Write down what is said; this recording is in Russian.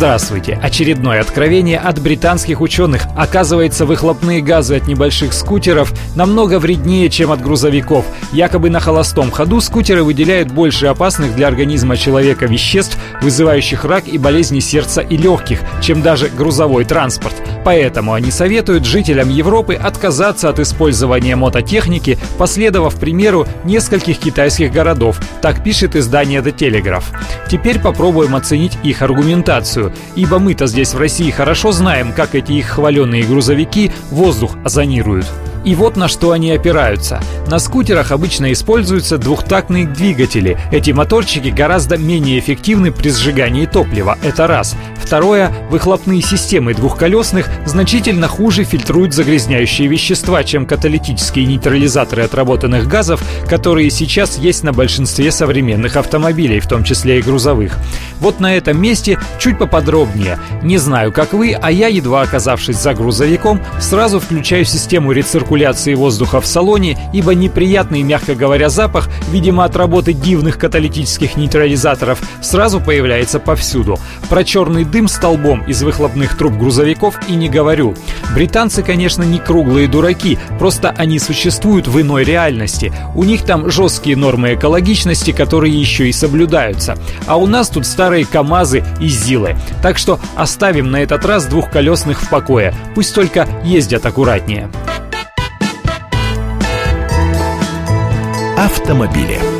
Здравствуйте! Очередное откровение от британских ученых. Оказывается, выхлопные газы от небольших скутеров намного вреднее, чем от грузовиков. Якобы на холостом ходу скутеры выделяют больше опасных для организма человека веществ, вызывающих рак и болезни сердца и легких, чем даже грузовой транспорт. Поэтому они советуют жителям Европы отказаться от использования мототехники, последовав примеру нескольких китайских городов. Так пишет издание The Telegraph. Теперь попробуем оценить их аргументацию ибо мы-то здесь в России хорошо знаем, как эти их хваленные грузовики воздух озонируют. И вот на что они опираются. На скутерах обычно используются двухтактные двигатели. Эти моторчики гораздо менее эффективны при сжигании топлива. Это раз. Второе. Выхлопные системы двухколесных значительно хуже фильтруют загрязняющие вещества, чем каталитические нейтрализаторы отработанных газов, которые сейчас есть на большинстве современных автомобилей, в том числе и грузовых. Вот на этом месте чуть поподробнее. Не знаю, как вы, а я, едва оказавшись за грузовиком, сразу включаю систему рециркуляции циркуляции воздуха в салоне, ибо неприятный, мягко говоря, запах, видимо, от работы дивных каталитических нейтрализаторов, сразу появляется повсюду. Про черный дым столбом из выхлопных труб грузовиков и не говорю. Британцы, конечно, не круглые дураки, просто они существуют в иной реальности. У них там жесткие нормы экологичности, которые еще и соблюдаются. А у нас тут старые КАМАЗы и ЗИЛы. Так что оставим на этот раз двухколесных в покое. Пусть только ездят аккуратнее. Автомобили.